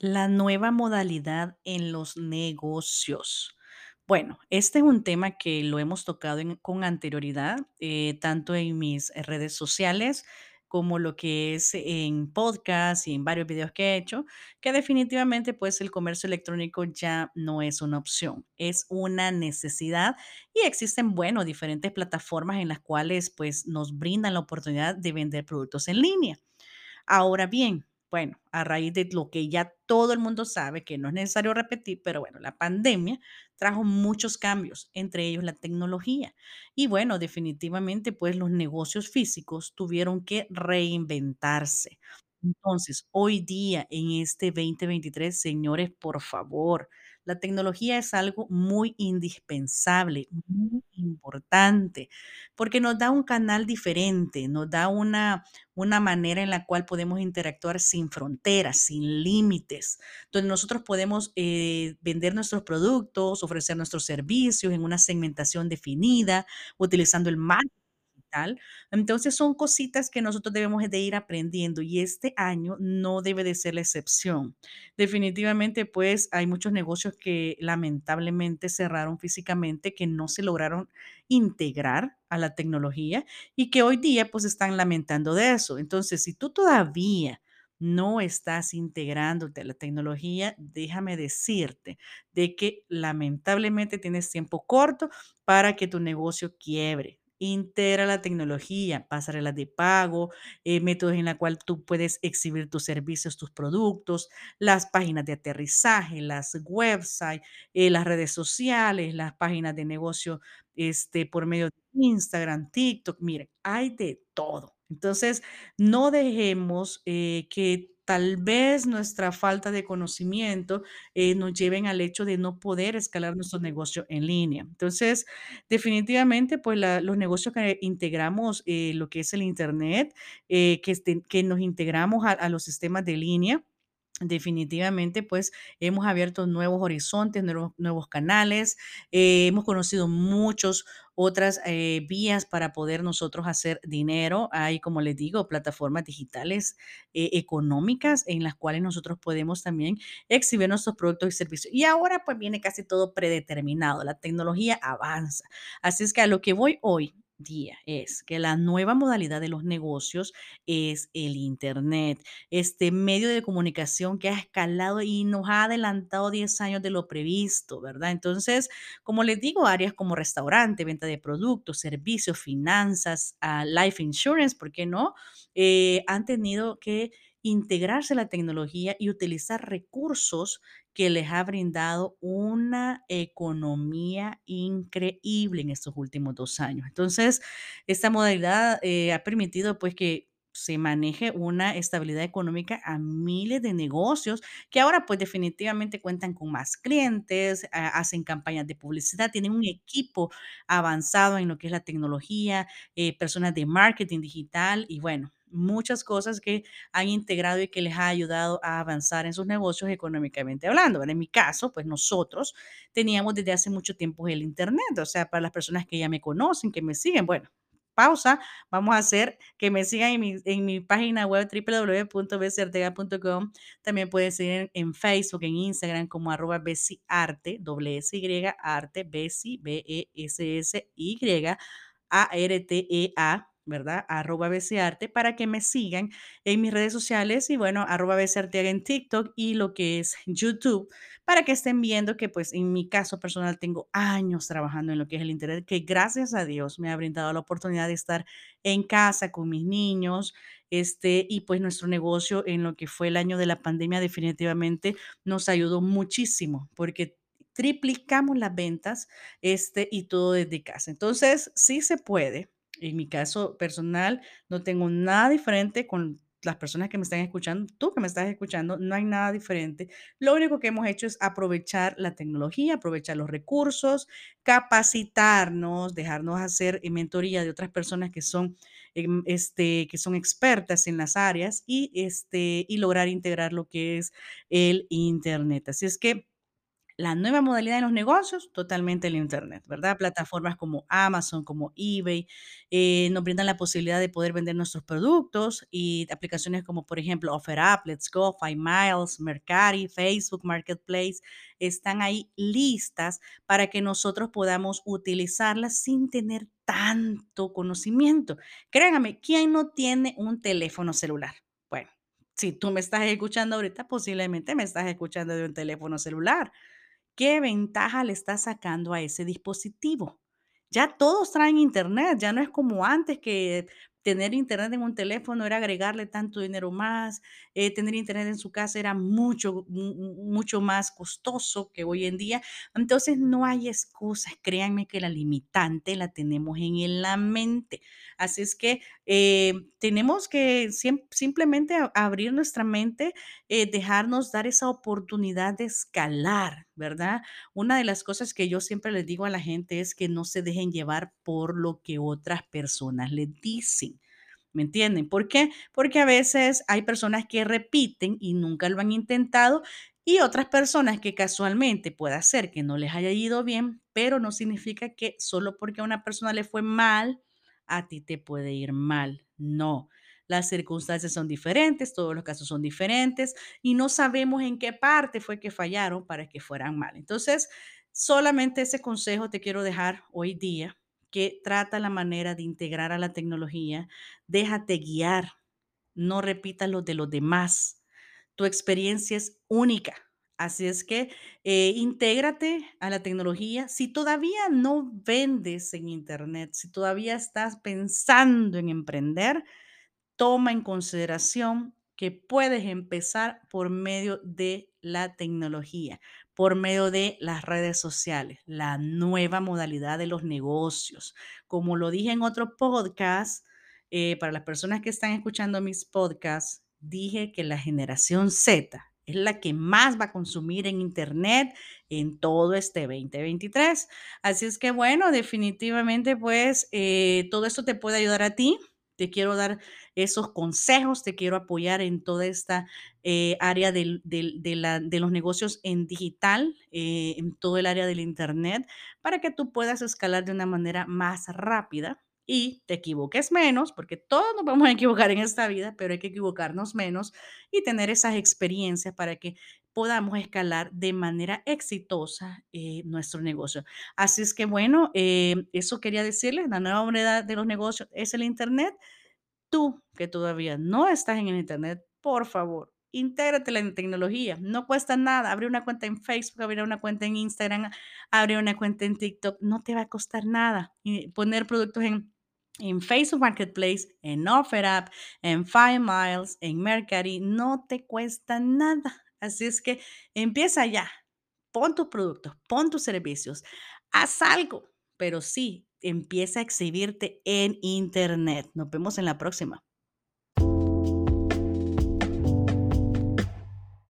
La nueva modalidad en los negocios. Bueno, este es un tema que lo hemos tocado con anterioridad, eh, tanto en mis redes sociales como lo que es en podcast y en varios videos que he hecho, que definitivamente pues el comercio electrónico ya no es una opción, es una necesidad y existen, bueno, diferentes plataformas en las cuales pues nos brindan la oportunidad de vender productos en línea. Ahora bien, bueno, a raíz de lo que ya todo el mundo sabe, que no es necesario repetir, pero bueno, la pandemia trajo muchos cambios, entre ellos la tecnología. Y bueno, definitivamente, pues los negocios físicos tuvieron que reinventarse. Entonces, hoy día, en este 2023, señores, por favor, la tecnología es algo muy indispensable, muy importante, porque nos da un canal diferente, nos da una una manera en la cual podemos interactuar sin fronteras, sin límites, donde nosotros podemos eh, vender nuestros productos, ofrecer nuestros servicios en una segmentación definida, utilizando el marketing Entonces son cositas que nosotros debemos de ir aprendiendo y este año no debe de ser la excepción. Definitivamente, pues hay muchos negocios que lamentablemente cerraron físicamente, que no se lograron integrar a la tecnología y que hoy día pues están lamentando de eso. Entonces, si tú todavía no estás integrándote a la tecnología, déjame decirte de que lamentablemente tienes tiempo corto para que tu negocio quiebre. Integra la tecnología, pasarelas de pago, eh, métodos en la cual tú puedes exhibir tus servicios, tus productos, las páginas de aterrizaje, las websites, eh, las redes sociales, las páginas de negocio este, por medio de Instagram, TikTok, mire, hay de todo. Entonces, no dejemos eh, que tal vez nuestra falta de conocimiento eh, nos lleven al hecho de no poder escalar nuestro negocio en línea. Entonces, definitivamente, pues los negocios que integramos, eh, lo que es el Internet, eh, que, que nos integramos a a los sistemas de línea Definitivamente, pues hemos abierto nuevos horizontes, nuevos, canales, eh, hemos conocido muchas otras eh, vías para poder nosotros hacer dinero. Hay, como les digo, plataformas digitales eh, económicas en las cuales nosotros podemos también exhibir nuestros productos y servicios. Y ahora pues viene casi todo predeterminado, la tecnología avanza. Así es que a lo que voy hoy día es que la nueva modalidad de los negocios es el Internet este medio de comunicación que ha escalado y nos ha adelantado 10 años de lo previsto, ¿verdad? Entonces, como les digo, áreas como restaurante, venta de productos, servicios, finanzas, ah, life insurance, ¿por qué no? Eh, han tenido que integrarse la tecnología y utilizar recursos que les ha brindado una economía increíble en estos últimos dos años. Entonces, esta modalidad eh, ha permitido pues que se maneje una estabilidad económica a miles de negocios que ahora pues definitivamente cuentan con más clientes, ha- hacen campañas de publicidad, tienen un equipo avanzado en lo que es la tecnología, eh, personas de marketing digital y bueno, muchas cosas que han integrado y que les ha ayudado a avanzar en sus negocios económicamente hablando. En mi caso, pues nosotros teníamos desde hace mucho tiempo el Internet, o sea, para las personas que ya me conocen, que me siguen, bueno. Pausa, vamos a hacer que me sigan en mi, en mi página web www.bcartega.com. También pueden seguir en, en Facebook, en Instagram como arroba besiarte, doble S Y, arte, besi, B-E-S-S-Y, A-R-T-E-A, ¿verdad? Arroba besiarte para que me sigan en mis redes sociales y bueno, arroba besiarteaga en TikTok y lo que es YouTube para que estén viendo que pues en mi caso personal tengo años trabajando en lo que es el Internet, que gracias a Dios me ha brindado la oportunidad de estar en casa con mis niños, este, y pues nuestro negocio en lo que fue el año de la pandemia definitivamente nos ayudó muchísimo porque triplicamos las ventas, este, y todo desde casa. Entonces, sí se puede. En mi caso personal, no tengo nada diferente con las personas que me están escuchando, tú que me estás escuchando, no hay nada diferente. Lo único que hemos hecho es aprovechar la tecnología, aprovechar los recursos, capacitarnos, dejarnos hacer eh, mentoría de otras personas que son, em, este, que son expertas en las áreas y, este, y lograr integrar lo que es el Internet. Así es que La nueva modalidad de los negocios, totalmente el Internet, ¿verdad? Plataformas como Amazon, como eBay, eh, nos brindan la posibilidad de poder vender nuestros productos y aplicaciones como, por ejemplo, OfferUp, Let's Go, Five Miles, Mercari, Facebook Marketplace, están ahí listas para que nosotros podamos utilizarlas sin tener tanto conocimiento. Créanme, ¿quién no tiene un teléfono celular? Bueno, si tú me estás escuchando ahorita, posiblemente me estás escuchando de un teléfono celular. ¿Qué ventaja le estás sacando a ese dispositivo? Ya todos traen internet, ya no es como antes que tener internet en un teléfono era agregarle tanto dinero más, eh, tener internet en su casa era mucho, mu- mu- mucho más costoso que hoy en día. Entonces no hay excusas, créanme que la limitante la tenemos en la mente. Así es que eh, tenemos que simplemente abrir nuestra mente eh, dejarnos dar esa oportunidad de escalar, ¿verdad? Una de las cosas que yo siempre les digo a la gente es que no se dejen llevar por lo que otras personas les dicen. ¿Me entienden? ¿Por qué? Porque a veces hay personas que repiten y nunca lo han intentado y otras personas que casualmente puede ser que no les haya ido bien, pero no significa que solo porque a una persona le fue mal, a ti te puede ir mal. No, las circunstancias son diferentes, todos los casos son diferentes y no sabemos en qué parte fue que fallaron para que fueran mal. Entonces, solamente ese consejo te quiero dejar hoy día, que trata la manera de integrar a la tecnología, déjate guiar, no repitas lo de los demás. Tu experiencia es única. Así es que eh, intégrate a la tecnología. Si todavía no vendes en Internet, si todavía estás pensando en emprender, toma en consideración que puedes empezar por medio de la tecnología, por medio de las redes sociales, la nueva modalidad de los negocios. Como lo dije en otro podcast, eh, para las personas que están escuchando mis podcasts, dije que la generación Z es la que más va a consumir en Internet en todo este 2023. Así es que bueno, definitivamente pues eh, todo esto te puede ayudar a ti. Te quiero dar esos consejos, te quiero apoyar en toda esta eh, área de los negocios en digital, eh, en todo el área del Internet, para que tú puedas escalar de una manera más rápida y te equivoques menos, porque todos nos vamos a equivocar en esta vida, pero hay que equivocarnos menos y tener esas experiencias para que podamos escalar de manera exitosa eh, nuestro negocio. Así es que bueno, eh, eso quería decirles, la nueva moneda de los negocios es el Internet Tú que todavía no estás en el Internet, por favor, intégrate en la tecnología. No cuesta nada. Abrir una cuenta en Facebook, abrir una cuenta en Instagram, abrir una cuenta en TikTok. No te va a costar nada. Y poner productos en, en Facebook Marketplace, en OfferUp, en Five Miles, en Mercari. No te cuesta nada. Así es que empieza ya. Pon tus productos, pon tus servicios. Haz algo, pero sí, empieza a exhibirte en Internet. Nos vemos en la próxima.